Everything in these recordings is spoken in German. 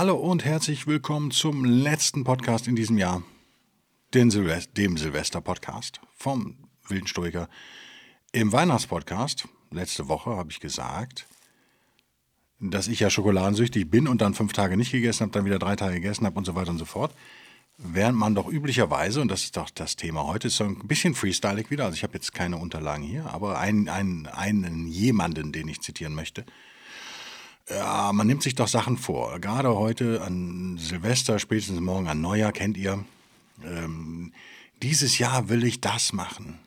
Hallo und herzlich willkommen zum letzten Podcast in diesem Jahr, dem, Silvester, dem Silvester-Podcast vom Wilden Stoiker. Im Weihnachtspodcast, letzte Woche, habe ich gesagt, dass ich ja schokoladensüchtig bin und dann fünf Tage nicht gegessen habe, dann wieder drei Tage gegessen habe und so weiter und so fort. Während man doch üblicherweise, und das ist doch das Thema heute, ist so ein bisschen freestylig wieder, also ich habe jetzt keine Unterlagen hier, aber einen, einen, einen jemanden, den ich zitieren möchte, ja, man nimmt sich doch Sachen vor. Gerade heute an Silvester, spätestens morgen an Neujahr, kennt ihr. Ähm, dieses Jahr will ich das machen.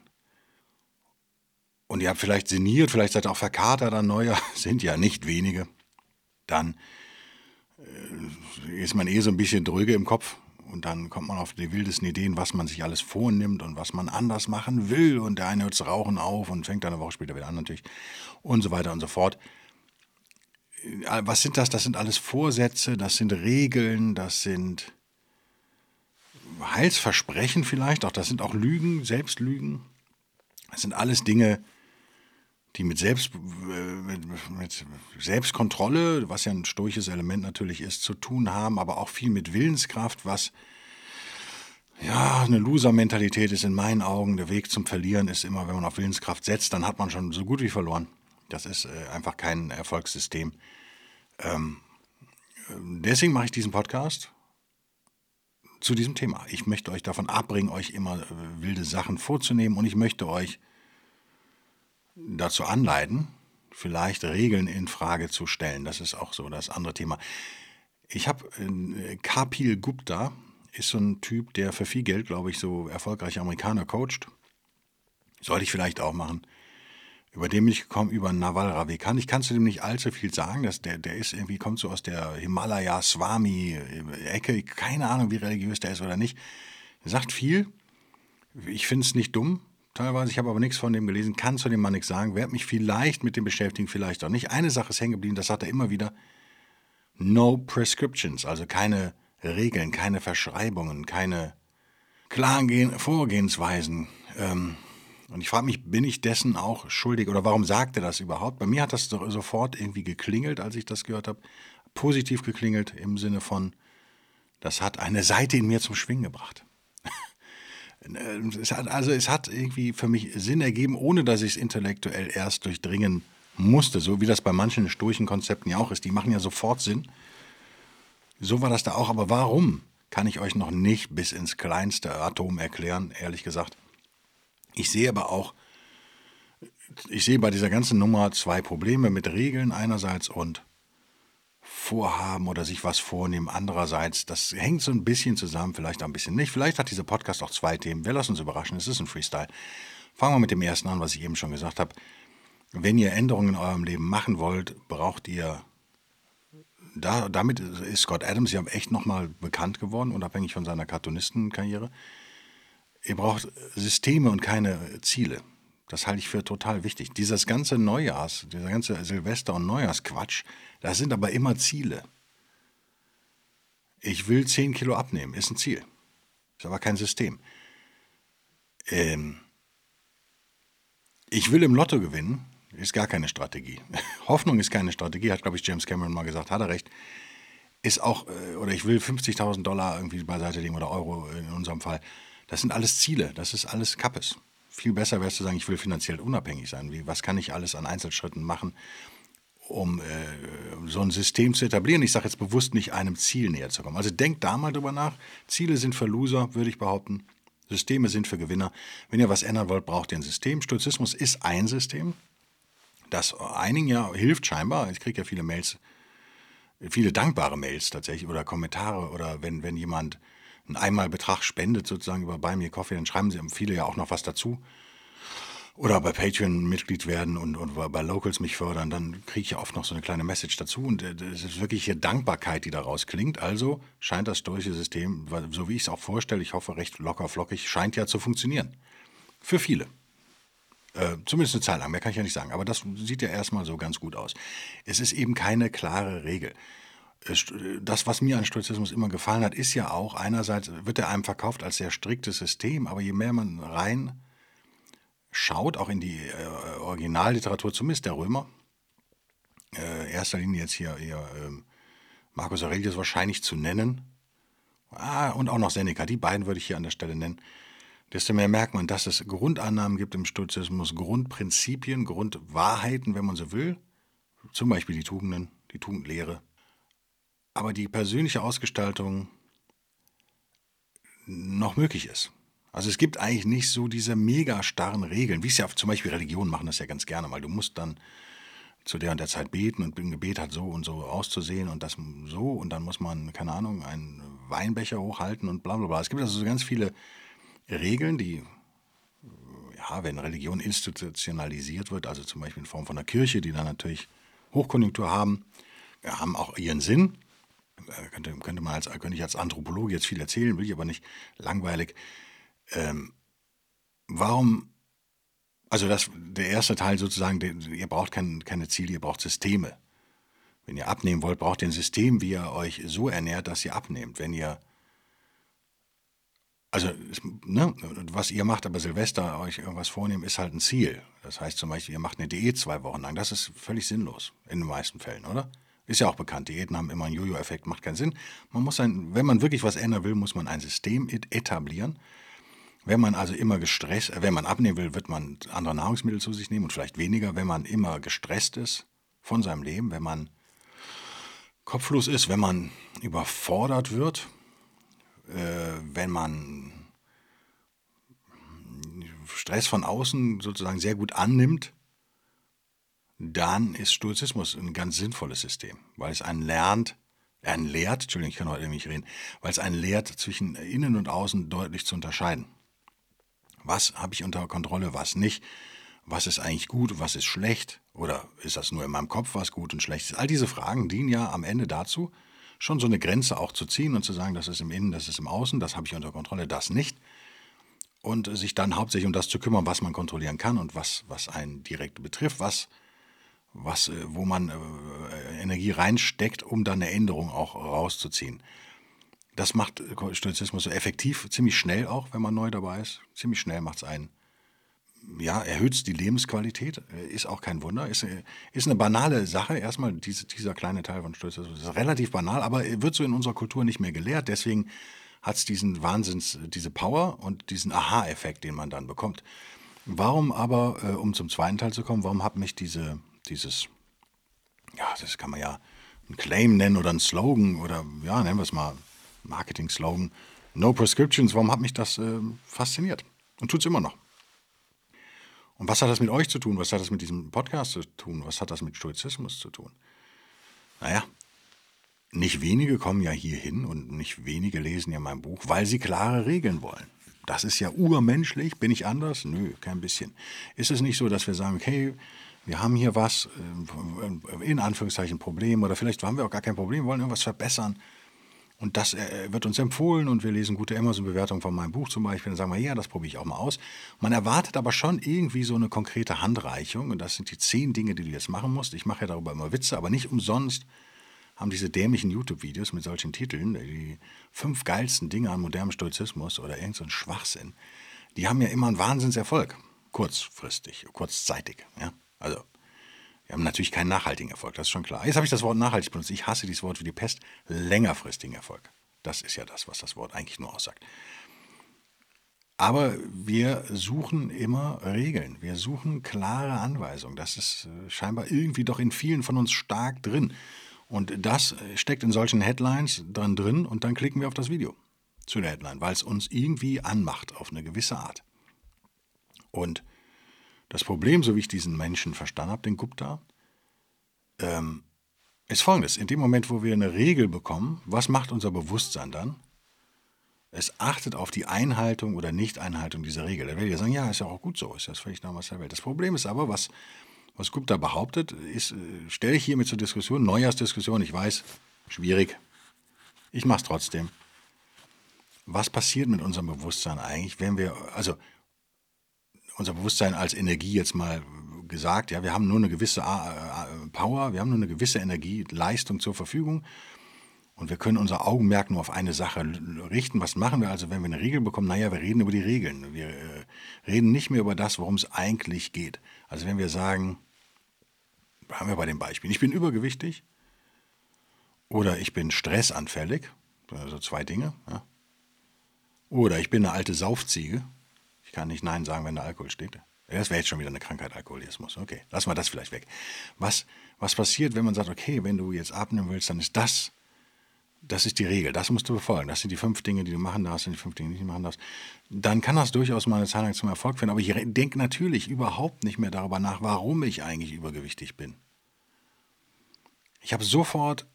Und ihr habt vielleicht sinniert, vielleicht seid ihr auch verkatert an Neujahr, sind ja nicht wenige. Dann äh, ist man eh so ein bisschen dröge im Kopf und dann kommt man auf die wildesten Ideen, was man sich alles vornimmt und was man anders machen will. Und der eine hört rauchen auf und fängt dann eine Woche später wieder an natürlich und so weiter und so fort. Äh, was sind das? Das sind alles Vorsätze, das sind Regeln, das sind Heilsversprechen vielleicht, auch das sind auch Lügen, Selbstlügen. Das sind alles Dinge, die mit, Selbst, äh, mit, mit Selbstkontrolle, was ja ein stoisches Element natürlich ist, zu tun haben, aber auch viel mit Willenskraft, was ja eine Loser-Mentalität ist in meinen Augen. Der Weg zum Verlieren ist immer, wenn man auf Willenskraft setzt, dann hat man schon so gut wie verloren. Das ist äh, einfach kein Erfolgssystem. Ähm, deswegen mache ich diesen Podcast zu diesem Thema. Ich möchte euch davon abbringen, euch immer äh, wilde Sachen vorzunehmen und ich möchte euch dazu anleiten, vielleicht Regeln in Frage zu stellen. Das ist auch so das andere Thema. Ich habe äh, Kapil Gupta, ist so ein Typ, der für viel Geld, glaube ich, so erfolgreiche Amerikaner coacht. Sollte ich vielleicht auch machen über den bin ich gekommen, über Naval Ravikant. Ich kann zu dem nicht allzu viel sagen. Das, der, der ist irgendwie, kommt so aus der Himalaya-Swami-Ecke. Keine Ahnung, wie religiös der ist oder nicht. Sagt viel. Ich finde es nicht dumm, teilweise. Ich habe aber nichts von dem gelesen, kann zu dem Mann nichts sagen. Werde mich vielleicht mit dem beschäftigen, vielleicht auch nicht. Eine Sache ist hängen geblieben, das sagt er immer wieder. No prescriptions, also keine Regeln, keine Verschreibungen, keine klaren Vorgehensweisen. Ähm, und ich frage mich, bin ich dessen auch schuldig oder warum sagt er das überhaupt? Bei mir hat das sofort irgendwie geklingelt, als ich das gehört habe. Positiv geklingelt im Sinne von, das hat eine Seite in mir zum Schwingen gebracht. es hat, also es hat irgendwie für mich Sinn ergeben, ohne dass ich es intellektuell erst durchdringen musste, so wie das bei manchen stoischen Konzepten ja auch ist. Die machen ja sofort Sinn. So war das da auch, aber warum, kann ich euch noch nicht bis ins kleinste Atom erklären, ehrlich gesagt. Ich sehe aber auch, ich sehe bei dieser ganzen Nummer zwei Probleme mit Regeln einerseits und Vorhaben oder sich was vornehmen andererseits. Das hängt so ein bisschen zusammen, vielleicht auch ein bisschen nicht. Vielleicht hat dieser Podcast auch zwei Themen. Wir lassen uns überraschen, es ist ein Freestyle. Fangen wir mit dem ersten an, was ich eben schon gesagt habe. Wenn ihr Änderungen in eurem Leben machen wollt, braucht ihr da, damit ist Scott Adams ja echt nochmal bekannt geworden, unabhängig von seiner Cartoonistenkarriere. Ihr braucht Systeme und keine Ziele. Das halte ich für total wichtig. Dieses ganze Neujahrs, dieser ganze Silvester- und Neujahrsquatsch, das sind aber immer Ziele. Ich will 10 Kilo abnehmen, ist ein Ziel. Ist aber kein System. Ähm ich will im Lotto gewinnen, ist gar keine Strategie. Hoffnung ist keine Strategie, hat, glaube ich, James Cameron mal gesagt, hat er recht. Ist auch, äh, oder ich will 50.000 Dollar irgendwie beiseite legen oder Euro in unserem Fall. Das sind alles Ziele, das ist alles Kappes. Viel besser wäre es zu sagen, ich will finanziell unabhängig sein. Wie, was kann ich alles an Einzelschritten machen, um äh, so ein System zu etablieren? Ich sage jetzt bewusst nicht einem Ziel näher zu kommen. Also denkt da mal drüber nach. Ziele sind für Loser, würde ich behaupten. Systeme sind für Gewinner. Wenn ihr was ändern wollt, braucht ihr ein System. Stoizismus ist ein System, das einigen ja hilft scheinbar. Ich kriege ja viele Mails, viele dankbare Mails tatsächlich oder Kommentare oder wenn, wenn jemand einen Einmalbetrag spendet, sozusagen über Buy Me Coffee, dann schreiben sie viele ja auch noch was dazu. oder bei Patreon Mitglied werden und, und bei Locals mich fördern, dann kriege ich ja oft noch so eine kleine Message dazu und äh, es ist wirklich hier Dankbarkeit, die daraus klingt. Also scheint das stoische System, so wie ich es auch vorstelle, ich hoffe recht locker flockig, scheint ja zu funktionieren. Für viele. Äh, zumindest eine Zeit lang, mehr kann ich ja nicht sagen. Aber das sieht ja erstmal so ganz gut aus. Es ist eben keine klare Regel. Das, was mir an Stoizismus immer gefallen hat, ist ja auch, einerseits wird er einem verkauft als sehr striktes System, aber je mehr man rein schaut, auch in die äh, Originalliteratur, zumindest der Römer, äh, erster Linie jetzt hier, hier äh, Marcus Aurelius wahrscheinlich zu nennen, ah, und auch noch Seneca, die beiden würde ich hier an der Stelle nennen, desto mehr merkt man, dass es Grundannahmen gibt im Stoizismus, Grundprinzipien, Grundwahrheiten, wenn man so will, zum Beispiel die Tugenden, die Tugendlehre, aber die persönliche Ausgestaltung noch möglich ist. Also es gibt eigentlich nicht so diese mega starren Regeln, wie es ja zum Beispiel Religionen machen das ja ganz gerne mal. Du musst dann zu der und der Zeit beten und ein Gebet hat so und so auszusehen und das so und dann muss man, keine Ahnung, einen Weinbecher hochhalten und bla bla bla. Es gibt also so ganz viele Regeln, die, ja, wenn Religion institutionalisiert wird, also zum Beispiel in Form von einer Kirche, die dann natürlich Hochkonjunktur haben, haben auch ihren Sinn. Äh, könnte, könnte, man als, könnte ich als Anthropologe jetzt viel erzählen, will ich aber nicht langweilig. Ähm, warum, also das, der erste Teil sozusagen, ihr braucht kein, keine Ziele, ihr braucht Systeme. Wenn ihr abnehmen wollt, braucht ihr ein System, wie ihr euch so ernährt, dass ihr abnehmt. Wenn ihr, also ne, was ihr macht, aber Silvester euch irgendwas vornehmen, ist halt ein Ziel. Das heißt zum Beispiel, ihr macht eine Diät zwei Wochen lang. Das ist völlig sinnlos in den meisten Fällen, oder? Ist ja auch bekannt, Diäten haben immer einen Jojo-Effekt, macht keinen Sinn. Man muss ein, wenn man wirklich was ändern will, muss man ein System etablieren, wenn man also immer gestresst, äh, wenn man abnehmen will, wird man andere Nahrungsmittel zu sich nehmen und vielleicht weniger. Wenn man immer gestresst ist von seinem Leben, wenn man kopflos ist, wenn man überfordert wird, äh, wenn man Stress von außen sozusagen sehr gut annimmt, dann ist Stoizismus ein ganz sinnvolles System, weil es einen lernt, einen lehrt, Entschuldigung, ich kann heute nicht reden, weil es einen lehrt, zwischen innen und außen deutlich zu unterscheiden. Was habe ich unter Kontrolle, was nicht? Was ist eigentlich gut, was ist schlecht? Oder ist das nur in meinem Kopf, was gut und schlecht ist? All diese Fragen dienen ja am Ende dazu, schon so eine Grenze auch zu ziehen und zu sagen, das ist im Innen, das ist im Außen, das habe ich unter Kontrolle, das nicht. Und sich dann hauptsächlich um das zu kümmern, was man kontrollieren kann und was, was einen direkt betrifft, was, was, äh, wo man äh, Energie reinsteckt, um dann eine Änderung auch rauszuziehen. Das macht Stoizismus so effektiv, ziemlich schnell auch, wenn man neu dabei ist. Ziemlich schnell macht es einen. Ja, erhöht die Lebensqualität, äh, ist auch kein Wunder. Ist, äh, ist eine banale Sache, erstmal diese, dieser kleine Teil von Stoizismus. Ist relativ banal, aber wird so in unserer Kultur nicht mehr gelehrt. Deswegen hat es diesen Wahnsinns, diese Power und diesen Aha-Effekt, den man dann bekommt. Warum aber, äh, um zum zweiten Teil zu kommen, warum hat mich diese, dieses, ja, das kann man ja ein Claim nennen oder ein Slogan oder ja, nennen wir es mal Marketing-Slogan, No Prescriptions, warum hat mich das äh, fasziniert? Und tut es immer noch. Und was hat das mit euch zu tun? Was hat das mit diesem Podcast zu tun? Was hat das mit Stoizismus zu tun? Naja, nicht wenige kommen ja hier hin und nicht wenige lesen ja mein Buch, weil sie klare Regeln wollen. Das ist ja urmenschlich. Bin ich anders? Nö, kein bisschen. Ist es nicht so, dass wir sagen, okay, wir haben hier was, äh, in Anführungszeichen Problem, oder vielleicht haben wir auch gar kein Problem, wollen irgendwas verbessern. Und das äh, wird uns empfohlen und wir lesen gute Amazon-Bewertungen von meinem Buch zum Beispiel. Dann sagen wir, ja, das probiere ich auch mal aus. Man erwartet aber schon irgendwie so eine konkrete Handreichung. Und das sind die zehn Dinge, die du jetzt machen musst. Ich mache ja darüber immer Witze, aber nicht umsonst haben diese dämlichen YouTube-Videos mit solchen Titeln, die fünf geilsten Dinge an modernem Stoizismus oder irgendein so Schwachsinn, die haben ja immer einen Wahnsinnserfolg. Kurzfristig, kurzzeitig. Ja? Also wir haben natürlich keinen nachhaltigen Erfolg, das ist schon klar. Jetzt habe ich das Wort nachhaltig benutzt. Ich hasse dieses Wort wie die Pest. Längerfristigen Erfolg. Das ist ja das, was das Wort eigentlich nur aussagt. Aber wir suchen immer Regeln. Wir suchen klare Anweisungen. Das ist äh, scheinbar irgendwie doch in vielen von uns stark drin. Und das steckt in solchen Headlines dran drin und dann klicken wir auf das Video zu der Headline, weil es uns irgendwie anmacht auf eine gewisse Art. Und das Problem, so wie ich diesen Menschen verstanden habe, den Gupta, ähm, ist folgendes. In dem Moment, wo wir eine Regel bekommen, was macht unser Bewusstsein dann? Es achtet auf die Einhaltung oder Nicht-Einhaltung dieser Regel. Da werde ich sagen, ja, ist ja auch gut so, ist das völlig normal der Welt. Das Problem ist aber, was, was Gupta behauptet, ist, äh, stelle ich hiermit zur Diskussion, Neujahrsdiskussion, ich weiß, schwierig. Ich mache es trotzdem. Was passiert mit unserem Bewusstsein eigentlich, wenn wir, also unser Bewusstsein als Energie jetzt mal gesagt, ja, wir haben nur eine gewisse äh, Power, wir haben nur eine gewisse Energie, Leistung zur Verfügung und wir können unser Augenmerk nur auf eine Sache richten. Was machen wir also, wenn wir eine Regel bekommen? Naja, wir reden über die Regeln. Wir äh, reden nicht mehr über das, worum es eigentlich geht. Also wenn wir sagen, haben wir bei dem Beispiel, ich bin übergewichtig oder ich bin stressanfällig, also zwei Dinge, ja. oder ich bin eine alte Saufziege, ich kann nicht Nein sagen, wenn da Alkohol steht. Das wäre jetzt schon wieder eine Krankheit, Alkoholismus. Okay, lassen wir das vielleicht weg. Was, was passiert, wenn man sagt, okay, wenn du jetzt abnehmen willst, dann ist das, das ist die Regel, das musst du befolgen. Das sind die fünf Dinge, die du machen darfst, sind die fünf Dinge, die du nicht machen darfst. Dann kann das durchaus mal eine Zeit lang zum Erfolg führen. Aber ich denke natürlich überhaupt nicht mehr darüber nach, warum ich eigentlich übergewichtig bin. Ich habe sofort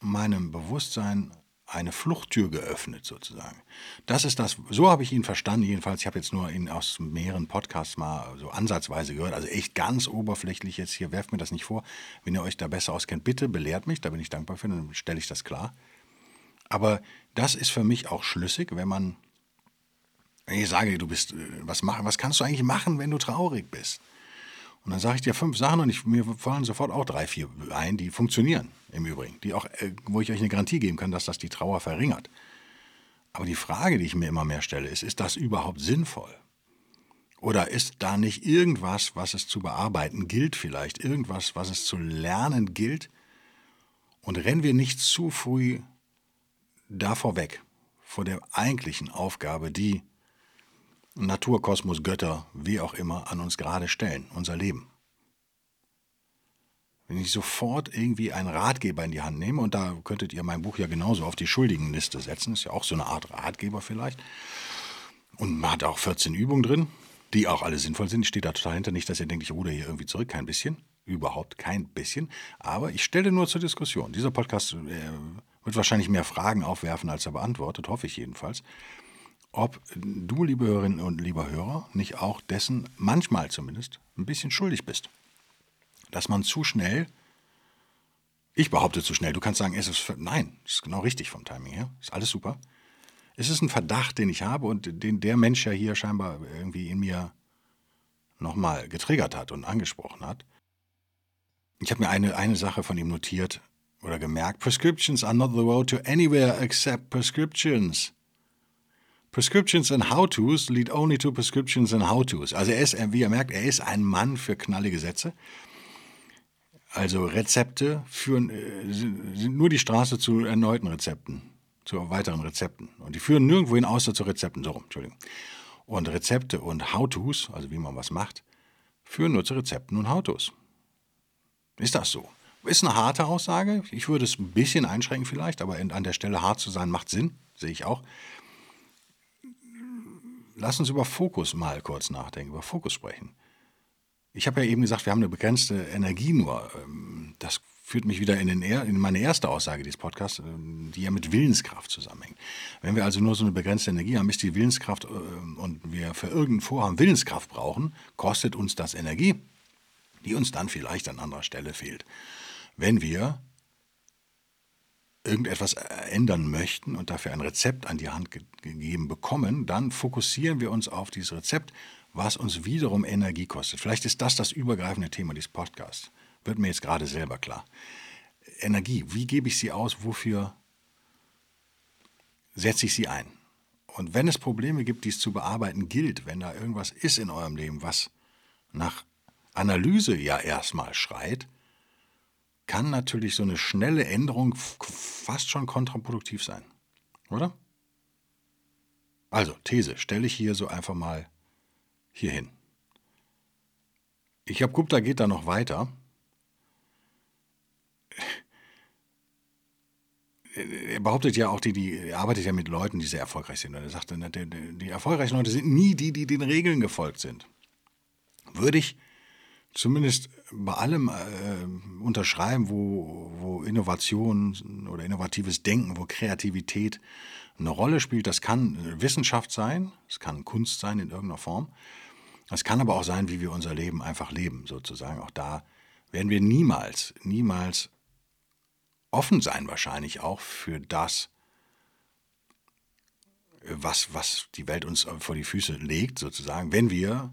meinem Bewusstsein eine Fluchttür geöffnet sozusagen. Das ist das, so habe ich ihn verstanden jedenfalls. Ich habe jetzt nur ihn aus mehreren Podcasts mal so ansatzweise gehört, also echt ganz oberflächlich jetzt hier, werft mir das nicht vor. Wenn ihr euch da besser auskennt, bitte belehrt mich, da bin ich dankbar für, dann stelle ich das klar. Aber das ist für mich auch schlüssig, wenn man, wenn ich sage, du bist, äh, was, machen, was kannst du eigentlich machen, wenn du traurig bist? Und dann sage ich dir fünf Sachen und ich, mir fallen sofort auch drei, vier ein, die funktionieren im Übrigen, die auch, äh, wo ich euch eine Garantie geben kann, dass das die Trauer verringert. Aber die Frage, die ich mir immer mehr stelle, ist, ist das überhaupt sinnvoll? Oder ist da nicht irgendwas, was es zu bearbeiten gilt vielleicht, irgendwas, was es zu lernen gilt? Und rennen wir nicht zu früh davor weg, vor der eigentlichen Aufgabe, die Natur, Kosmos, Götter, wie auch immer, an uns gerade stellen, unser Leben. Wenn ich sofort irgendwie einen Ratgeber in die Hand nehme, und da könntet ihr mein Buch ja genauso auf die Schuldigenliste setzen, ist ja auch so eine Art Ratgeber vielleicht. Und man hat auch 14 Übungen drin, die auch alle sinnvoll sind. Ich stehe da total hinter, nicht, dass ihr denkt, ich ruder hier irgendwie zurück, kein bisschen. Überhaupt kein bisschen. Aber ich stelle nur zur Diskussion. Dieser Podcast äh, wird wahrscheinlich mehr Fragen aufwerfen, als er beantwortet, hoffe ich jedenfalls ob du, liebe Hörerinnen und lieber Hörer, nicht auch dessen, manchmal zumindest, ein bisschen schuldig bist. Dass man zu schnell, ich behaupte zu schnell, du kannst sagen, es ist, nein, es ist genau richtig vom Timing her, ist alles super. Es ist ein Verdacht, den ich habe und den der Mensch ja hier scheinbar irgendwie in mir nochmal getriggert hat und angesprochen hat. Ich habe mir eine, eine Sache von ihm notiert oder gemerkt. Prescriptions are not the road to anywhere except prescriptions. Prescriptions and How-Tos lead only to Prescriptions and How-Tos. Also er ist, wie ihr merkt, er ist ein Mann für knallige Sätze. Also Rezepte führen, äh, sind nur die Straße zu erneuten Rezepten, zu weiteren Rezepten. Und die führen nirgendwo hin außer zu Rezepten. So, Entschuldigung. Und Rezepte und How-Tos, also wie man was macht, führen nur zu Rezepten und How-Tos. Ist das so? Ist eine harte Aussage. Ich würde es ein bisschen einschränken vielleicht, aber an der Stelle hart zu sein macht Sinn, sehe ich auch lass uns über Fokus mal kurz nachdenken, über Fokus sprechen. Ich habe ja eben gesagt, wir haben eine begrenzte Energie nur. Ähm, das führt mich wieder in, den, in meine erste Aussage dieses Podcasts, ähm, die ja mit Willenskraft zusammenhängt. Wenn wir also nur so eine begrenzte Energie haben, ist die Willenskraft ähm, und wir für irgendein Vorhaben Willenskraft brauchen, kostet uns das Energie, die uns dann vielleicht an anderer Stelle fehlt. Wenn wir irgendetwas ändern möchten und dafür ein Rezept an die Hand gegeben bekommen, dann fokussieren wir uns auf dieses Rezept, was uns wiederum Energie kostet. Vielleicht ist das das übergreifende Thema dieses Podcasts. Wird mir jetzt gerade selber klar. Energie, wie gebe ich sie aus? Wofür setze ich sie ein? Und wenn es Probleme gibt, die es zu bearbeiten gilt, wenn da irgendwas ist in eurem Leben, was nach Analyse ja erstmal schreit, kann natürlich so eine schnelle Änderung fast schon kontraproduktiv sein. Oder? Also, These stelle ich hier so einfach mal hier hin. Ich habe Gupta geht da noch weiter. Er behauptet ja auch, die, die er arbeitet ja mit Leuten, die sehr erfolgreich sind. Und er sagt, die, die erfolgreichen Leute sind nie die, die den Regeln gefolgt sind. Würde ich zumindest bei allem äh, unterschreiben, wo, wo Innovation oder innovatives Denken, wo Kreativität eine Rolle spielt. Das kann Wissenschaft sein, es kann Kunst sein in irgendeiner Form. Es kann aber auch sein, wie wir unser Leben einfach leben, sozusagen. Auch da werden wir niemals, niemals offen sein, wahrscheinlich auch für das, was, was die Welt uns vor die Füße legt, sozusagen, wenn wir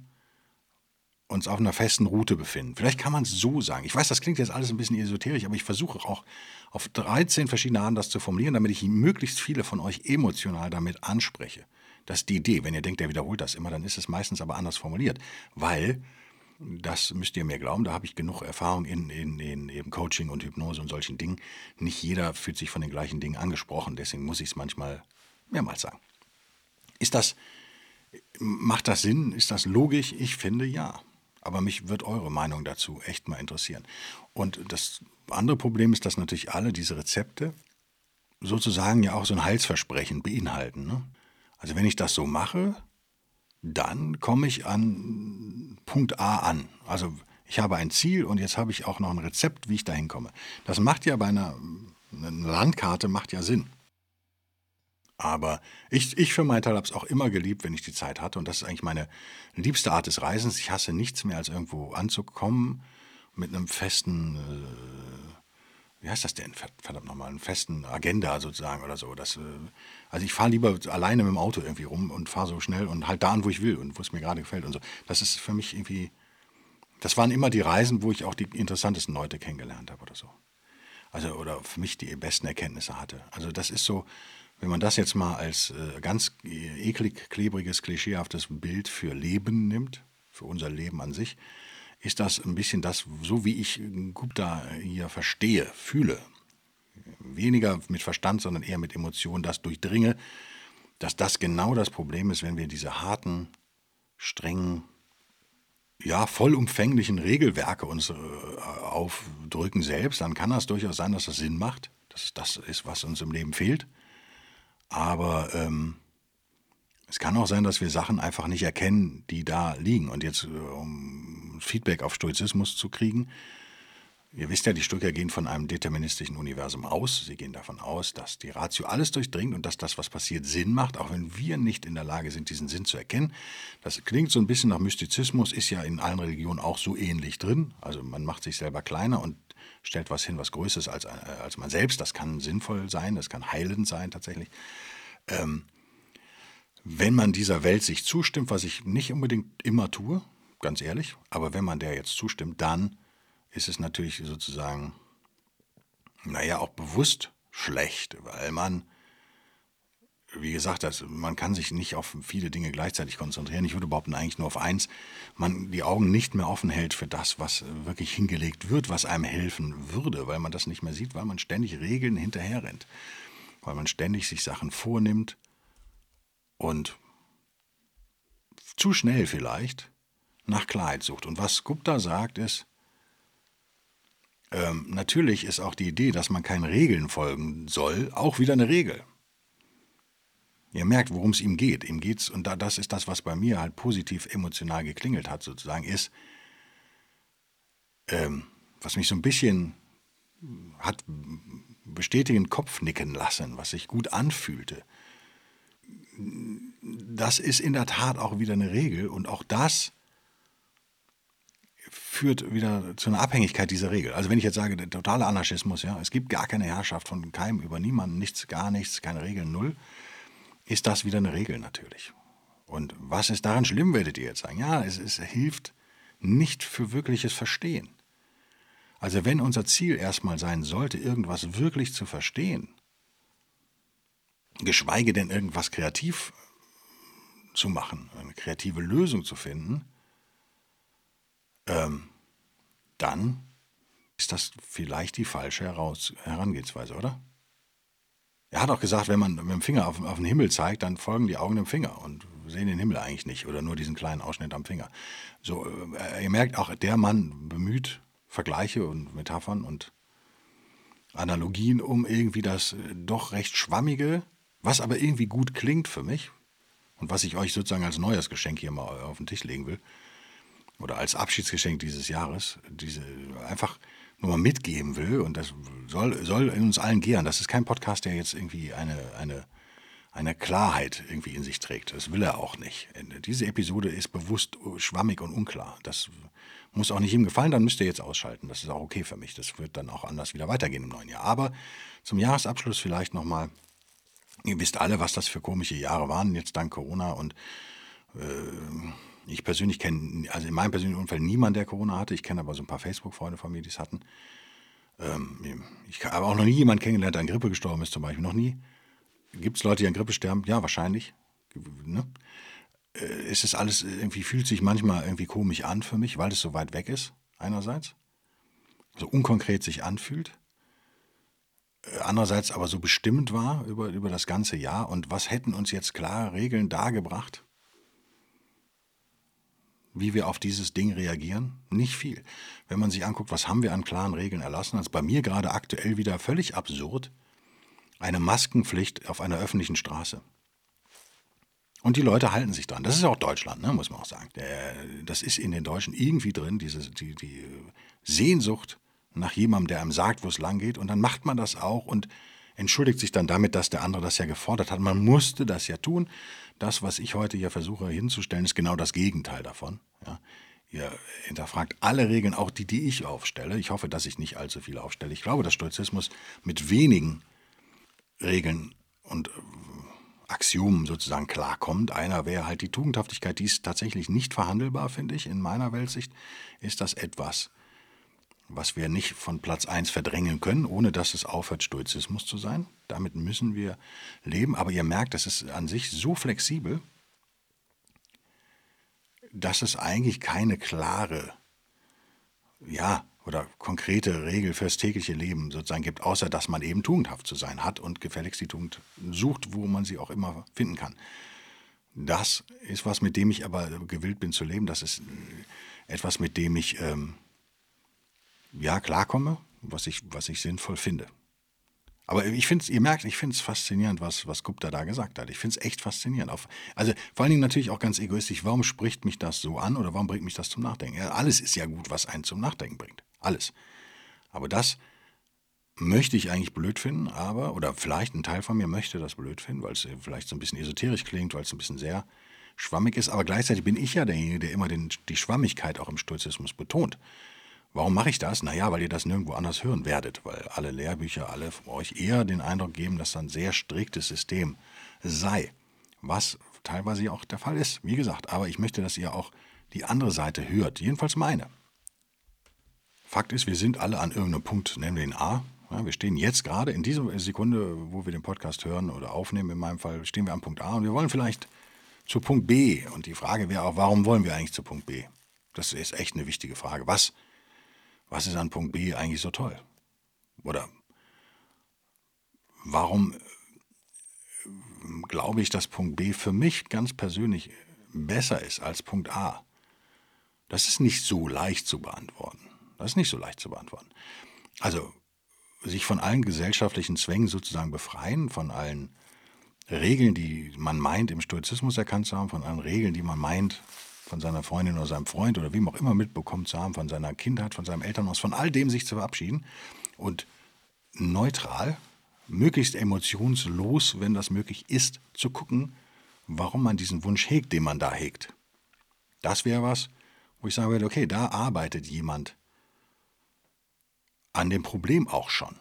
uns auf einer festen Route befinden. Vielleicht kann man es so sagen. Ich weiß, das klingt jetzt alles ein bisschen esoterisch, aber ich versuche auch auf 13 verschiedene Arten das zu formulieren, damit ich möglichst viele von euch emotional damit anspreche. Das ist die Idee. Wenn ihr denkt, der wiederholt das immer, dann ist es meistens aber anders formuliert. Weil, das müsst ihr mir glauben, da habe ich genug Erfahrung in, in, in eben Coaching und Hypnose und solchen Dingen. Nicht jeder fühlt sich von den gleichen Dingen angesprochen, deswegen muss ich es manchmal mehrmals sagen. Ist das, macht das Sinn? Ist das logisch? Ich finde ja. Aber mich wird eure Meinung dazu echt mal interessieren. Und das andere Problem ist, dass natürlich alle diese Rezepte sozusagen ja auch so ein Heilsversprechen beinhalten. Ne? Also wenn ich das so mache, dann komme ich an Punkt A an. Also ich habe ein Ziel und jetzt habe ich auch noch ein Rezept, wie ich dahin komme. Das macht ja bei einer, einer Landkarte macht ja Sinn. Aber ich, ich für meinen Teil habe es auch immer geliebt, wenn ich die Zeit hatte. Und das ist eigentlich meine liebste Art des Reisens. Ich hasse nichts mehr, als irgendwo anzukommen mit einem festen, äh, wie heißt das denn, verdammt nochmal, einen festen Agenda sozusagen oder so. Das, äh, also ich fahre lieber alleine mit dem Auto irgendwie rum und fahre so schnell und halt da an, wo ich will und wo es mir gerade gefällt und so. Das ist für mich irgendwie, das waren immer die Reisen, wo ich auch die interessantesten Leute kennengelernt habe oder so. Also, oder für mich die besten Erkenntnisse hatte. Also das ist so, wenn man das jetzt mal als äh, ganz eklig, klebriges, klischeehaftes Bild für Leben nimmt, für unser Leben an sich, ist das ein bisschen das, so wie ich Gupta hier verstehe, fühle. Weniger mit Verstand, sondern eher mit Emotionen, das durchdringe, dass das genau das Problem ist, wenn wir diese harten, strengen, ja, vollumfänglichen Regelwerke uns äh, aufdrücken selbst, dann kann das durchaus sein, dass das Sinn macht. Dass es das ist, was uns im Leben fehlt. Aber ähm, es kann auch sein, dass wir Sachen einfach nicht erkennen, die da liegen. Und jetzt, äh, um Feedback auf Stoizismus zu kriegen, Ihr wisst ja, die Stoiker gehen von einem deterministischen Universum aus. Sie gehen davon aus, dass die Ratio alles durchdringt und dass das, was passiert, Sinn macht, auch wenn wir nicht in der Lage sind, diesen Sinn zu erkennen. Das klingt so ein bisschen nach Mystizismus, ist ja in allen Religionen auch so ähnlich drin. Also man macht sich selber kleiner und stellt was hin, was größer ist als, äh, als man selbst. Das kann sinnvoll sein, das kann heilend sein tatsächlich. Ähm, wenn man dieser Welt sich zustimmt, was ich nicht unbedingt immer tue, ganz ehrlich, aber wenn man der jetzt zustimmt, dann ist es natürlich sozusagen, naja, auch bewusst schlecht, weil man, wie gesagt, das, man kann sich nicht auf viele Dinge gleichzeitig konzentrieren. Ich würde behaupten, eigentlich nur auf eins, man die Augen nicht mehr offen hält für das, was wirklich hingelegt wird, was einem helfen würde, weil man das nicht mehr sieht, weil man ständig Regeln hinterherrennt weil man ständig sich Sachen vornimmt und zu schnell vielleicht nach Klarheit sucht. Und was Gupta sagt ist, ähm, natürlich ist auch die Idee, dass man keinen Regeln folgen soll, auch wieder eine Regel. Ihr merkt, worum es ihm geht. Ihm geht's, und da, das ist das, was bei mir halt positiv emotional geklingelt hat, sozusagen, ist, ähm, was mich so ein bisschen hat bestätigend Kopfnicken lassen, was sich gut anfühlte. Das ist in der Tat auch wieder eine Regel und auch das führt wieder zu einer Abhängigkeit dieser Regel. Also wenn ich jetzt sage, der totale Anarchismus, ja, es gibt gar keine Herrschaft von keinem über niemanden, nichts, gar nichts, keine Regeln, null, ist das wieder eine Regel natürlich. Und was ist daran schlimm, werdet ihr jetzt sagen? Ja, es, es hilft nicht für wirkliches Verstehen. Also wenn unser Ziel erstmal sein sollte, irgendwas wirklich zu verstehen, geschweige denn irgendwas kreativ zu machen, eine kreative Lösung zu finden, ähm, dann ist das vielleicht die falsche Herangehensweise, oder? Er hat auch gesagt, wenn man mit dem Finger auf, auf, den Himmel zeigt, dann folgen die Augen dem Finger und sehen den Himmel eigentlich nicht oder nur diesen kleinen Ausschnitt am Finger. So, äh, ihr merkt auch, der Mann bemüht Vergleiche und Metaphern und Analogien, um irgendwie das äh, doch recht schwammige, was aber irgendwie gut klingt für mich und was ich euch sozusagen als Neujahrsgeschenk hier mal auf den Tisch legen will, oder als Abschiedsgeschenk dieses Jahres, diese einfach nur mal mitgeben will und das soll, soll in uns allen gären. Das ist kein Podcast, der jetzt irgendwie eine, eine, eine Klarheit irgendwie in sich trägt. Das will er auch nicht. Diese Episode ist bewusst schwammig und unklar. Das muss auch nicht ihm gefallen, dann müsst ihr jetzt ausschalten. Das ist auch okay für mich. Das wird dann auch anders wieder weitergehen im neuen Jahr. Aber zum Jahresabschluss vielleicht nochmal. Ihr wisst alle, was das für komische Jahre waren, jetzt dank Corona. Und äh, ich persönlich kenne, also in meinem persönlichen Umfeld niemand, der Corona hatte. Ich kenne aber so ein paar Facebook-Freunde von mir, die es hatten. Ähm, ich habe auch noch nie jemanden kennengelernt, der an Grippe gestorben ist, zum Beispiel. Noch nie. Gibt es Leute, die an Grippe sterben? Ja, wahrscheinlich. Ne? Äh, es ist alles irgendwie, fühlt sich manchmal irgendwie komisch an für mich, weil es so weit weg ist, einerseits. So unkonkret sich anfühlt. Äh, andererseits aber so bestimmt war über, über das ganze Jahr. Und was hätten uns jetzt klare Regeln dargebracht? Wie wir auf dieses Ding reagieren? Nicht viel. Wenn man sich anguckt, was haben wir an klaren Regeln erlassen, als bei mir gerade aktuell wieder völlig absurd, eine Maskenpflicht auf einer öffentlichen Straße. Und die Leute halten sich dran. Das ist auch Deutschland, ne, muss man auch sagen. Das ist in den Deutschen irgendwie drin, diese, die, die Sehnsucht nach jemandem, der einem sagt, wo es lang geht. Und dann macht man das auch und entschuldigt sich dann damit, dass der andere das ja gefordert hat. Man musste das ja tun. Das, was ich heute hier versuche hinzustellen, ist genau das Gegenteil davon. Ja. Ihr hinterfragt alle Regeln, auch die, die ich aufstelle. Ich hoffe, dass ich nicht allzu viele aufstelle. Ich glaube, dass Stoizismus mit wenigen Regeln und äh, Axiomen sozusagen klarkommt. Einer wäre halt die Tugendhaftigkeit, die ist tatsächlich nicht verhandelbar, finde ich. In meiner Weltsicht ist das etwas, was wir nicht von Platz 1 verdrängen können, ohne dass es aufhört, Stoizismus zu sein. Damit müssen wir leben. Aber ihr merkt, es ist an sich so flexibel, dass es eigentlich keine klare, ja, oder konkrete Regel fürs tägliche Leben sozusagen gibt, außer dass man eben tugendhaft zu sein hat und gefälligst die Tugend sucht, wo man sie auch immer finden kann. Das ist was, mit dem ich aber gewillt bin zu leben. Das ist etwas, mit dem ich ähm, ja, klarkomme, was ich, was ich sinnvoll finde. Aber ich finde ihr merkt, ich finde es faszinierend, was, was Gupta da gesagt hat. Ich finde es echt faszinierend. Auf, also vor allen Dingen natürlich auch ganz egoistisch, warum spricht mich das so an oder warum bringt mich das zum Nachdenken? Ja, alles ist ja gut, was einen zum Nachdenken bringt. Alles. Aber das möchte ich eigentlich blöd finden, aber, oder vielleicht ein Teil von mir möchte das blöd finden, weil es vielleicht so ein bisschen esoterisch klingt, weil es ein bisschen sehr schwammig ist. Aber gleichzeitig bin ich ja derjenige, der immer den, die Schwammigkeit auch im Stoizismus betont. Warum mache ich das? Naja, weil ihr das nirgendwo anders hören werdet, weil alle Lehrbücher, alle von euch eher den Eindruck geben, dass das ein sehr striktes System sei. Was teilweise auch der Fall ist, wie gesagt. Aber ich möchte, dass ihr auch die andere Seite hört, jedenfalls meine. Fakt ist, wir sind alle an irgendeinem Punkt, nennen wir ihn A. Ja, wir stehen jetzt gerade in dieser Sekunde, wo wir den Podcast hören oder aufnehmen, in meinem Fall, stehen wir am Punkt A und wir wollen vielleicht zu Punkt B. Und die Frage wäre auch, warum wollen wir eigentlich zu Punkt B? Das ist echt eine wichtige Frage. Was was ist an Punkt B eigentlich so toll? Oder warum glaube ich, dass Punkt B für mich ganz persönlich besser ist als Punkt A? Das ist nicht so leicht zu beantworten. Das ist nicht so leicht zu beantworten. Also sich von allen gesellschaftlichen Zwängen sozusagen befreien, von allen Regeln, die man meint, im Stoizismus erkannt zu haben, von allen Regeln, die man meint, von seiner Freundin oder seinem Freund oder wem auch immer mitbekommen zu haben, von seiner Kindheit, von seinem Elternhaus, von all dem sich zu verabschieden und neutral, möglichst emotionslos, wenn das möglich ist, zu gucken, warum man diesen Wunsch hegt, den man da hegt. Das wäre was, wo ich sagen würde, okay, da arbeitet jemand an dem Problem auch schon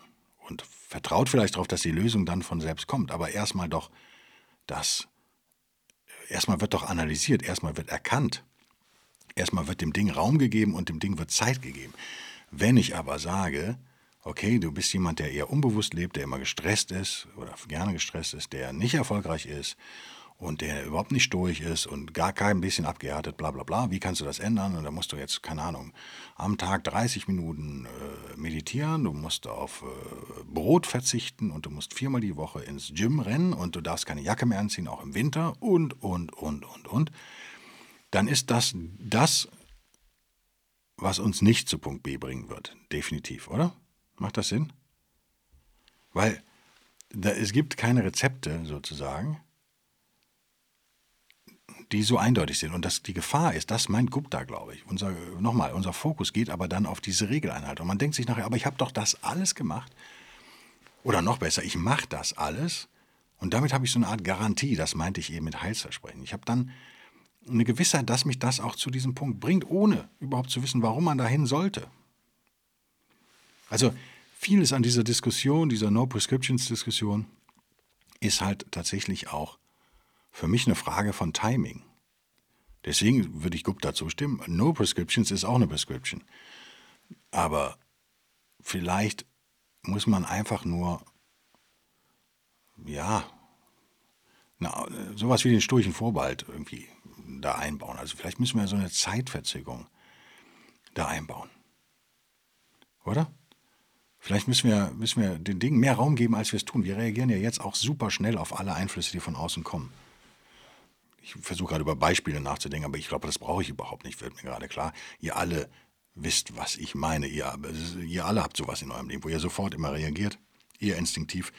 und vertraut vielleicht darauf, dass die Lösung dann von selbst kommt, aber erstmal doch das erstmal wird doch analysiert, erstmal wird erkannt, erstmal wird dem Ding Raum gegeben und dem Ding wird Zeit gegeben. Wenn ich aber sage, okay, du bist jemand, der eher unbewusst lebt, der immer gestresst ist oder gerne gestresst ist, der nicht erfolgreich ist und der überhaupt nicht stoisch ist und gar kein bisschen abgehärtet, bla bla bla, wie kannst du das ändern? Und da musst du jetzt, keine Ahnung, am Tag 30 Minuten äh, meditieren, du musst auf äh, Brot verzichten und du musst viermal die Woche ins Gym rennen und du darfst keine Jacke mehr anziehen, auch im Winter und, und, und, und, und. Dann ist das das, was uns nicht zu Punkt B bringen wird. Definitiv, oder? Macht das Sinn? Weil da, es gibt keine Rezepte sozusagen, die so eindeutig sind. Und das, die Gefahr ist, das meint Gupta, glaube ich. Unser, nochmal, unser Fokus geht aber dann auf diese Regeleinhaltung. Und man denkt sich nachher, aber ich habe doch das alles gemacht. Oder noch besser, ich mache das alles. Und damit habe ich so eine Art Garantie, das meinte ich eben mit Heilsversprechen. Ich habe dann eine Gewissheit, dass mich das auch zu diesem Punkt bringt, ohne überhaupt zu wissen, warum man dahin sollte. Also vieles an dieser Diskussion, dieser No-Prescriptions-Diskussion, ist halt tatsächlich auch für mich eine Frage von Timing. Deswegen würde ich Gupta zustimmen. No Prescriptions ist auch eine Prescription. Aber vielleicht muss man einfach nur, ja, na, sowas wie den sturchen Vorbehalt irgendwie da einbauen. Also vielleicht müssen wir so eine Zeitverzögerung da einbauen. Oder? Vielleicht müssen wir, müssen wir den Dingen mehr Raum geben, als wir es tun. Wir reagieren ja jetzt auch super schnell auf alle Einflüsse, die von außen kommen. Ich versuche gerade über Beispiele nachzudenken, aber ich glaube, das brauche ich überhaupt nicht, wird mir gerade klar. Ihr alle wisst, was ich meine. Ihr, ihr alle habt sowas in eurem Leben, wo ihr sofort immer reagiert, ihr instinktiv.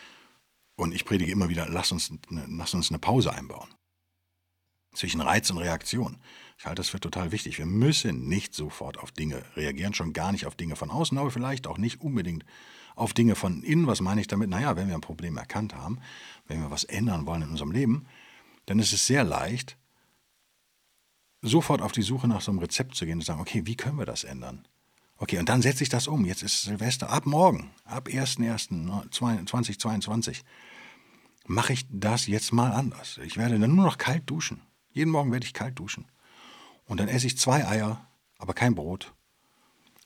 Und ich predige immer wieder, lasst uns, lasst uns eine Pause einbauen. Zwischen Reiz und Reaktion. Ich halte das für total wichtig. Wir müssen nicht sofort auf Dinge reagieren, schon gar nicht auf Dinge von außen, aber vielleicht auch nicht unbedingt auf Dinge von innen. Was meine ich damit? Naja, wenn wir ein Problem erkannt haben, wenn wir was ändern wollen in unserem Leben, dann ist es sehr leicht, sofort auf die Suche nach so einem Rezept zu gehen und zu sagen, okay, wie können wir das ändern? Okay, und dann setze ich das um. Jetzt ist Silvester, ab morgen, ab 1.1.2022, mache ich das jetzt mal anders. Ich werde dann nur noch kalt duschen. Jeden Morgen werde ich kalt duschen. Und dann esse ich zwei Eier, aber kein Brot.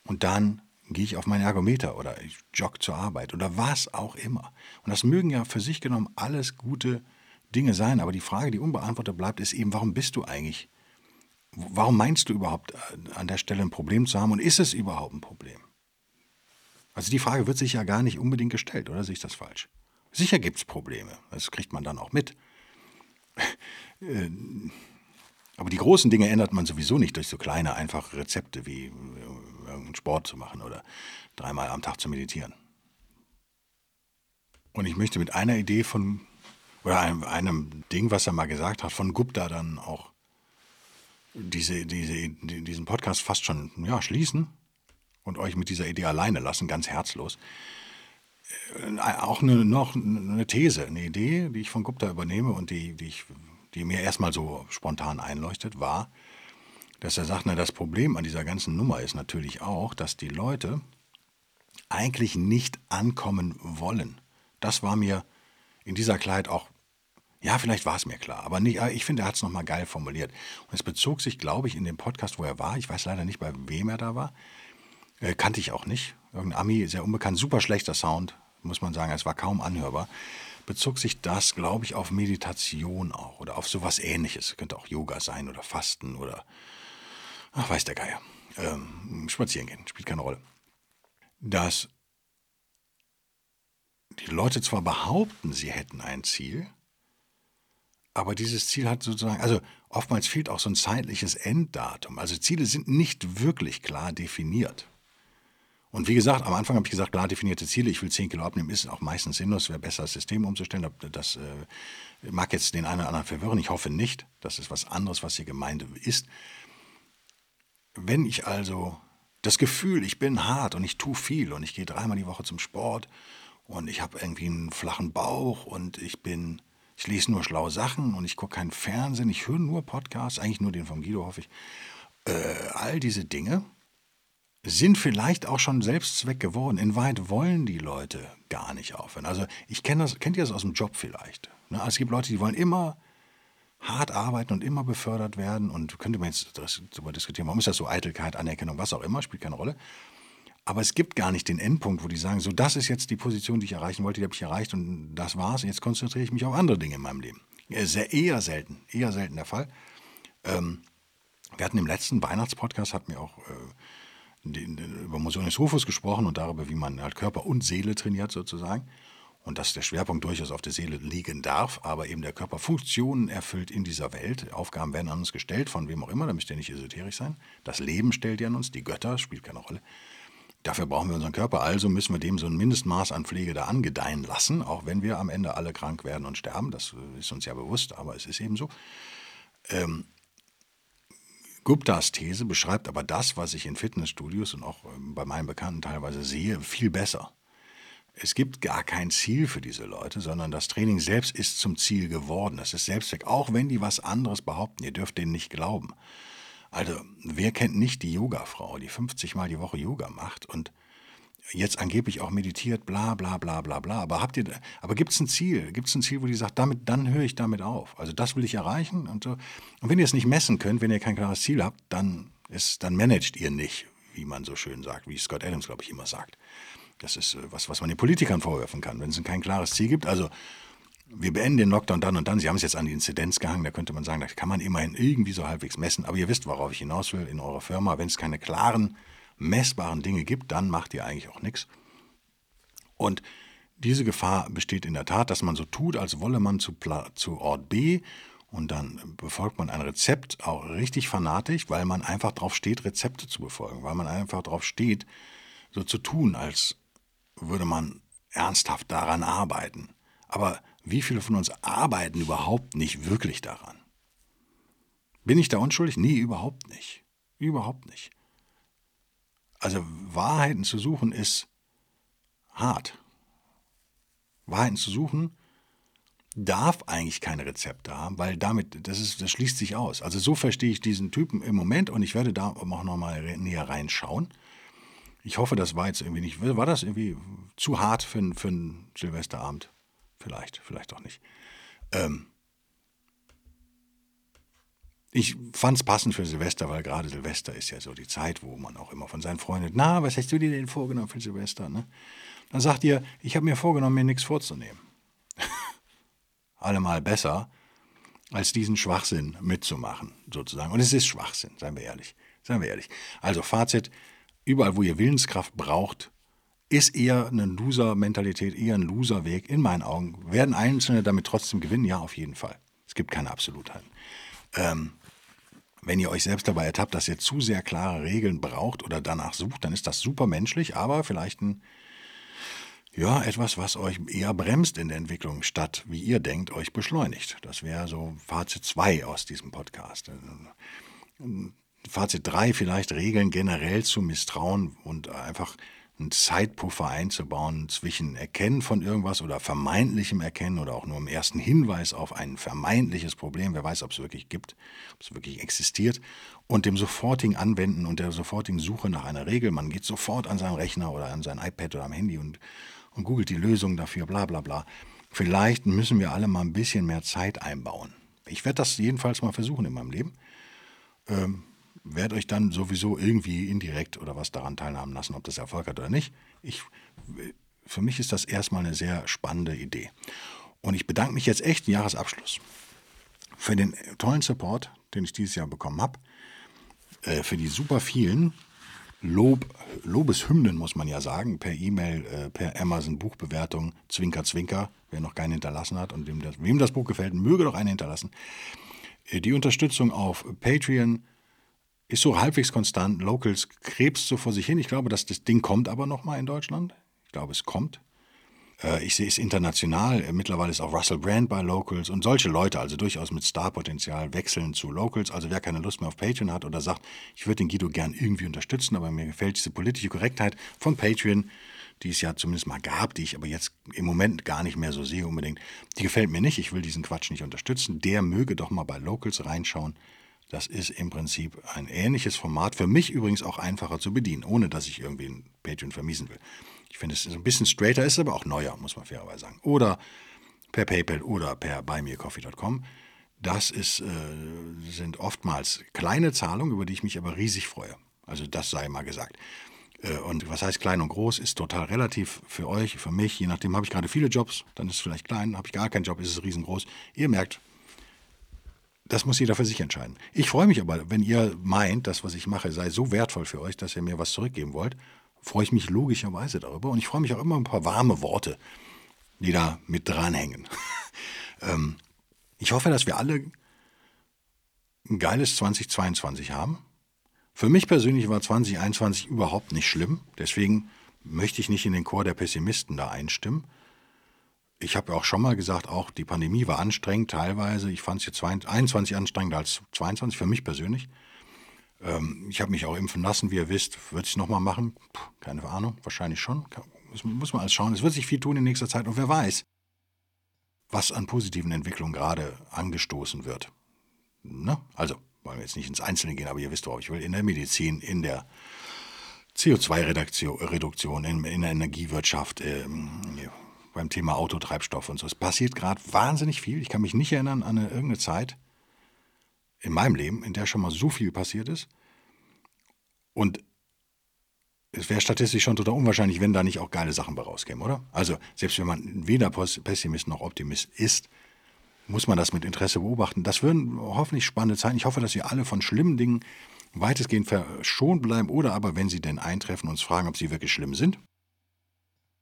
Und dann gehe ich auf meinen Ergometer oder ich jogge zur Arbeit oder was auch immer. Und das mögen ja für sich genommen alles gute Dinge sein, aber die Frage, die unbeantwortet bleibt, ist eben, warum bist du eigentlich? Warum meinst du überhaupt äh, an der Stelle ein Problem zu haben und ist es überhaupt ein Problem? Also die Frage wird sich ja gar nicht unbedingt gestellt, oder sehe ich das falsch? Sicher gibt es Probleme, das kriegt man dann auch mit. Äh, aber die großen Dinge ändert man sowieso nicht durch so kleine, einfache Rezepte wie äh, irgendeinen Sport zu machen oder dreimal am Tag zu meditieren. Und ich möchte mit einer Idee von, oder einem, einem Ding, was er mal gesagt hat, von Gupta dann auch diese, diese, diesen Podcast fast schon ja, schließen und euch mit dieser Idee alleine lassen, ganz herzlos. Äh, auch eine, noch eine These, eine Idee, die ich von Gupta übernehme und die, die ich die mir erstmal so spontan einleuchtet, war, dass er sagt, na, das Problem an dieser ganzen Nummer ist natürlich auch, dass die Leute eigentlich nicht ankommen wollen. Das war mir in dieser Kleid auch, ja, vielleicht war es mir klar, aber nicht, ich finde, er hat es nochmal geil formuliert. Und es bezog sich, glaube ich, in dem Podcast, wo er war, ich weiß leider nicht, bei wem er da war, äh, kannte ich auch nicht. Irgendein Ami, sehr unbekannt, super schlechter Sound, muss man sagen, es war kaum anhörbar bezog sich das, glaube ich, auf Meditation auch oder auf sowas ähnliches. Könnte auch Yoga sein oder Fasten oder, ach, weiß der Geier. Ähm, spazieren gehen, spielt keine Rolle. Dass die Leute zwar behaupten, sie hätten ein Ziel, aber dieses Ziel hat sozusagen, also oftmals fehlt auch so ein zeitliches Enddatum. Also Ziele sind nicht wirklich klar definiert. Und wie gesagt, am Anfang habe ich gesagt, klar definierte Ziele, ich will 10 Kilo abnehmen, ist auch meistens sinnlos, wäre besser, das System umzustellen. Das äh, mag jetzt den einen oder anderen verwirren, ich hoffe nicht. Das ist was anderes, was hier gemeint ist. Wenn ich also das Gefühl, ich bin hart und ich tue viel und ich gehe dreimal die Woche zum Sport und ich habe irgendwie einen flachen Bauch und ich bin, ich lese nur schlaue Sachen und ich gucke keinen Fernsehen, ich höre nur Podcasts, eigentlich nur den von Guido, hoffe ich. Äh, all diese Dinge sind vielleicht auch schon Selbstzweck geworden. In weit wollen die Leute gar nicht aufhören. Also ich kenne das, kennt ihr das aus dem Job vielleicht? Ne? Also es gibt Leute, die wollen immer hart arbeiten und immer befördert werden und könnte man jetzt darüber diskutieren, warum ist das so Eitelkeit, Anerkennung, was auch immer, spielt keine Rolle. Aber es gibt gar nicht den Endpunkt, wo die sagen, so das ist jetzt die Position, die ich erreichen wollte, die habe ich erreicht und das war's. Jetzt konzentriere ich mich auf andere Dinge in meinem Leben. Sehr, eher selten, eher selten der Fall. Ähm, wir hatten im letzten Weihnachtspodcast, hatten wir auch äh, über Motionis Rufus gesprochen und darüber, wie man halt Körper und Seele trainiert sozusagen. Und dass der Schwerpunkt durchaus auf der Seele liegen darf, aber eben der Körper Funktionen erfüllt in dieser Welt. Aufgaben werden an uns gestellt, von wem auch immer, da müsst ihr nicht esoterisch sein. Das Leben stellt ihr an uns, die Götter, spielt keine Rolle. Dafür brauchen wir unseren Körper, also müssen wir dem so ein Mindestmaß an Pflege da angedeihen lassen, auch wenn wir am Ende alle krank werden und sterben. Das ist uns ja bewusst, aber es ist eben so. Ähm, Guptas These beschreibt aber das, was ich in Fitnessstudios und auch ähm, bei meinen Bekannten teilweise sehe, viel besser. Es gibt gar kein Ziel für diese Leute, sondern das Training selbst ist zum Ziel geworden. Es ist Selbstzweck, auch wenn die was anderes behaupten. Ihr dürft denen nicht glauben. Also, wer kennt nicht die Yoga-Frau, die 50 Mal die Woche Yoga macht und jetzt angeblich auch meditiert, bla bla bla bla bla. Aber habt ihr, aber gibt es ein Ziel? Gibt es ein Ziel, wo die sagt, damit, dann höre ich damit auf. Also das will ich erreichen und so. Und wenn ihr es nicht messen könnt, wenn ihr kein klares Ziel habt, dann ist, dann managt ihr nicht, wie man so schön sagt, wie Scott Adams, glaube ich, immer sagt. Das ist äh, was, was man den Politikern vorwerfen kann, wenn es kein klares Ziel gibt. Also wir beenden den Lockdown dann und dann. Sie haben es jetzt an die Inzidenz gehangen, da könnte man sagen, da kann man immerhin irgendwie so halbwegs messen. Aber ihr wisst, worauf ich hinaus will in eurer Firma. Wenn es keine klaren messbaren Dinge gibt, dann macht ihr eigentlich auch nichts. Und diese Gefahr besteht in der Tat, dass man so tut, als wolle man zu, zu Ort B und dann befolgt man ein Rezept auch richtig fanatisch, weil man einfach darauf steht, Rezepte zu befolgen, weil man einfach darauf steht, so zu tun, als würde man ernsthaft daran arbeiten. Aber wie viele von uns arbeiten überhaupt nicht wirklich daran? Bin ich da unschuldig? Nee, überhaupt nicht. Überhaupt nicht. Also Wahrheiten zu suchen ist hart. Wahrheiten zu suchen darf eigentlich keine Rezepte haben, weil damit, das, ist, das schließt sich aus. Also so verstehe ich diesen Typen im Moment und ich werde da auch nochmal näher reinschauen. Ich hoffe, das war jetzt irgendwie nicht, war das irgendwie zu hart für, für einen Silvesterabend? Vielleicht, vielleicht auch nicht. Ähm, ich fand es passend für Silvester, weil gerade Silvester ist ja so die Zeit, wo man auch immer von seinen Freunden, na, was hast du dir denn vorgenommen für Silvester? Ne? Dann sagt ihr, ich habe mir vorgenommen, mir nichts vorzunehmen. Allemal besser, als diesen Schwachsinn mitzumachen, sozusagen. Und es ist Schwachsinn, seien wir ehrlich. Seien wir ehrlich. Also Fazit, überall, wo ihr Willenskraft braucht, ist eher eine Loser-Mentalität, eher ein Loser-Weg, in meinen Augen. Werden Einzelne damit trotzdem gewinnen? Ja, auf jeden Fall. Es gibt keine Absolutheiten. Ähm, wenn ihr euch selbst dabei ertappt, dass ihr zu sehr klare Regeln braucht oder danach sucht, dann ist das super menschlich, aber vielleicht ein, ja, etwas, was euch eher bremst in der Entwicklung, statt, wie ihr denkt, euch beschleunigt. Das wäre so Fazit 2 aus diesem Podcast. Fazit 3 vielleicht Regeln generell zu misstrauen und einfach einen Zeitpuffer einzubauen zwischen Erkennen von irgendwas oder vermeintlichem Erkennen oder auch nur im ersten Hinweis auf ein vermeintliches Problem, wer weiß, ob es wirklich gibt, ob es wirklich existiert, und dem sofortigen Anwenden und der sofortigen Suche nach einer Regel. Man geht sofort an seinen Rechner oder an sein iPad oder am Handy und, und googelt die Lösung dafür, bla bla bla. Vielleicht müssen wir alle mal ein bisschen mehr Zeit einbauen. Ich werde das jedenfalls mal versuchen in meinem Leben. Ähm, werde euch dann sowieso irgendwie indirekt oder was daran teilhaben lassen, ob das Erfolg hat oder nicht. Ich, für mich ist das erstmal eine sehr spannende Idee. Und ich bedanke mich jetzt echt im Jahresabschluss für den tollen Support, den ich dieses Jahr bekommen habe, äh, für die super vielen Lob, Lobeshymnen, muss man ja sagen, per E-Mail, äh, per Amazon Buchbewertung, Zwinker, Zwinker, wer noch keinen hinterlassen hat und dem das, wem das Buch gefällt, möge doch einen hinterlassen. Äh, die Unterstützung auf Patreon, ist so halbwegs konstant. Locals krebst so vor sich hin. Ich glaube, dass das Ding kommt aber noch mal in Deutschland. Ich glaube, es kommt. Äh, ich sehe es international. Äh, mittlerweile ist auch Russell Brand bei Locals und solche Leute, also durchaus mit Starpotenzial, wechseln zu Locals. Also wer keine Lust mehr auf Patreon hat oder sagt, ich würde den Guido gern irgendwie unterstützen, aber mir gefällt diese politische Korrektheit von Patreon, die es ja zumindest mal gab, die ich aber jetzt im Moment gar nicht mehr so sehe unbedingt, die gefällt mir nicht. Ich will diesen Quatsch nicht unterstützen. Der möge doch mal bei Locals reinschauen. Das ist im Prinzip ein ähnliches Format, für mich übrigens auch einfacher zu bedienen, ohne dass ich irgendwie ein Patreon vermiesen will. Ich finde, es ist ein bisschen straighter, ist aber auch neuer, muss man fairerweise sagen. Oder per PayPal oder per buymeacoffee.com. Das ist, äh, sind oftmals kleine Zahlungen, über die ich mich aber riesig freue. Also das sei mal gesagt. Äh, und was heißt klein und groß, ist total relativ für euch, für mich. Je nachdem habe ich gerade viele Jobs, dann ist es vielleicht klein. Habe ich gar keinen Job, ist es riesengroß. Ihr merkt, das muss jeder für sich entscheiden. Ich freue mich aber, wenn ihr meint, das, was ich mache, sei so wertvoll für euch, dass ihr mir was zurückgeben wollt, freue ich mich logischerweise darüber. Und ich freue mich auch immer ein paar warme Worte, die da mit dranhängen. ähm, ich hoffe, dass wir alle ein geiles 2022 haben. Für mich persönlich war 2021 überhaupt nicht schlimm. Deswegen möchte ich nicht in den Chor der Pessimisten da einstimmen ich habe ja auch schon mal gesagt, auch die Pandemie war anstrengend teilweise. Ich fand es jetzt 21 anstrengender als 22 für mich persönlich. Ähm, ich habe mich auch impfen lassen, wie ihr wisst. Würde ich es nochmal machen? Puh, keine Ahnung, wahrscheinlich schon. Muss, muss man alles schauen. Es wird sich viel tun in nächster Zeit und wer weiß, was an positiven Entwicklungen gerade angestoßen wird. Ne? Also, wollen wir jetzt nicht ins Einzelne gehen, aber ihr wisst, worauf ich will. In der Medizin, in der CO2-Reduktion, in, in, der Energiewirtschaft, ähm, beim Thema Autotreibstoff und so. Es passiert gerade wahnsinnig viel. Ich kann mich nicht erinnern an eine, irgendeine Zeit in meinem Leben, in der schon mal so viel passiert ist. Und es wäre statistisch schon total unwahrscheinlich, wenn da nicht auch geile Sachen bei rauskämen, oder? Also, selbst wenn man weder Pessimist noch Optimist ist, muss man das mit Interesse beobachten. Das würden hoffentlich spannende Zeiten. Ich hoffe, dass wir alle von schlimmen Dingen weitestgehend verschont bleiben oder aber, wenn sie denn eintreffen, uns fragen, ob sie wirklich schlimm sind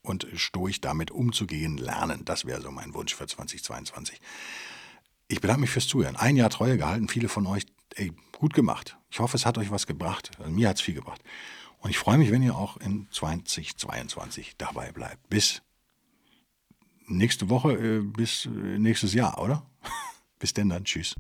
und stoisch damit umzugehen lernen. Das wäre so mein Wunsch für 2022. Ich bedanke mich fürs Zuhören. Ein Jahr Treue gehalten, viele von euch, ey, gut gemacht. Ich hoffe, es hat euch was gebracht. Also mir hat es viel gebracht. Und ich freue mich, wenn ihr auch in 2022 dabei bleibt. Bis nächste Woche, äh, bis äh, nächstes Jahr, oder? bis denn dann. Tschüss.